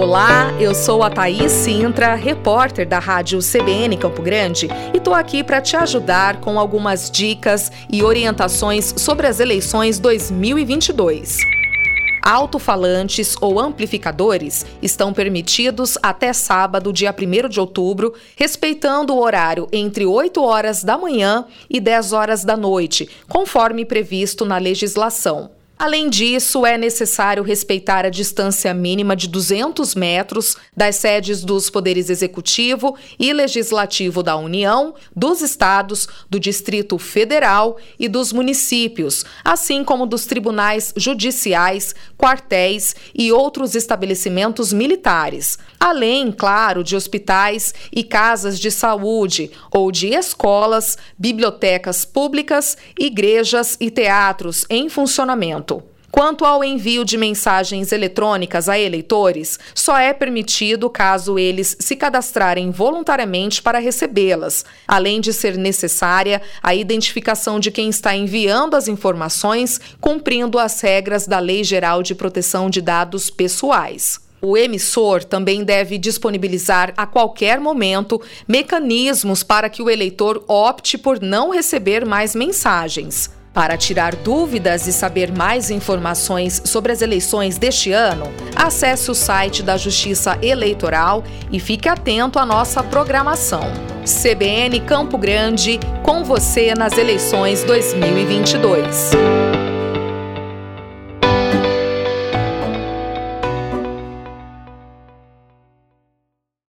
Olá, eu sou a Thaís Sintra, repórter da rádio CBN Campo Grande, e tô aqui para te ajudar com algumas dicas e orientações sobre as eleições 2022. Alto-falantes ou amplificadores estão permitidos até sábado, dia 1 de outubro, respeitando o horário entre 8 horas da manhã e 10 horas da noite, conforme previsto na legislação. Além disso, é necessário respeitar a distância mínima de 200 metros das sedes dos Poderes Executivo e Legislativo da União, dos estados, do Distrito Federal e dos municípios, assim como dos tribunais judiciais, quartéis e outros estabelecimentos militares, além, claro, de hospitais e casas de saúde ou de escolas, bibliotecas públicas, igrejas e teatros em funcionamento. Quanto ao envio de mensagens eletrônicas a eleitores, só é permitido caso eles se cadastrarem voluntariamente para recebê-las, além de ser necessária a identificação de quem está enviando as informações, cumprindo as regras da Lei Geral de Proteção de Dados Pessoais. O emissor também deve disponibilizar a qualquer momento mecanismos para que o eleitor opte por não receber mais mensagens. Para tirar dúvidas e saber mais informações sobre as eleições deste ano, acesse o site da Justiça Eleitoral e fique atento à nossa programação. CBN Campo Grande, com você nas eleições 2022.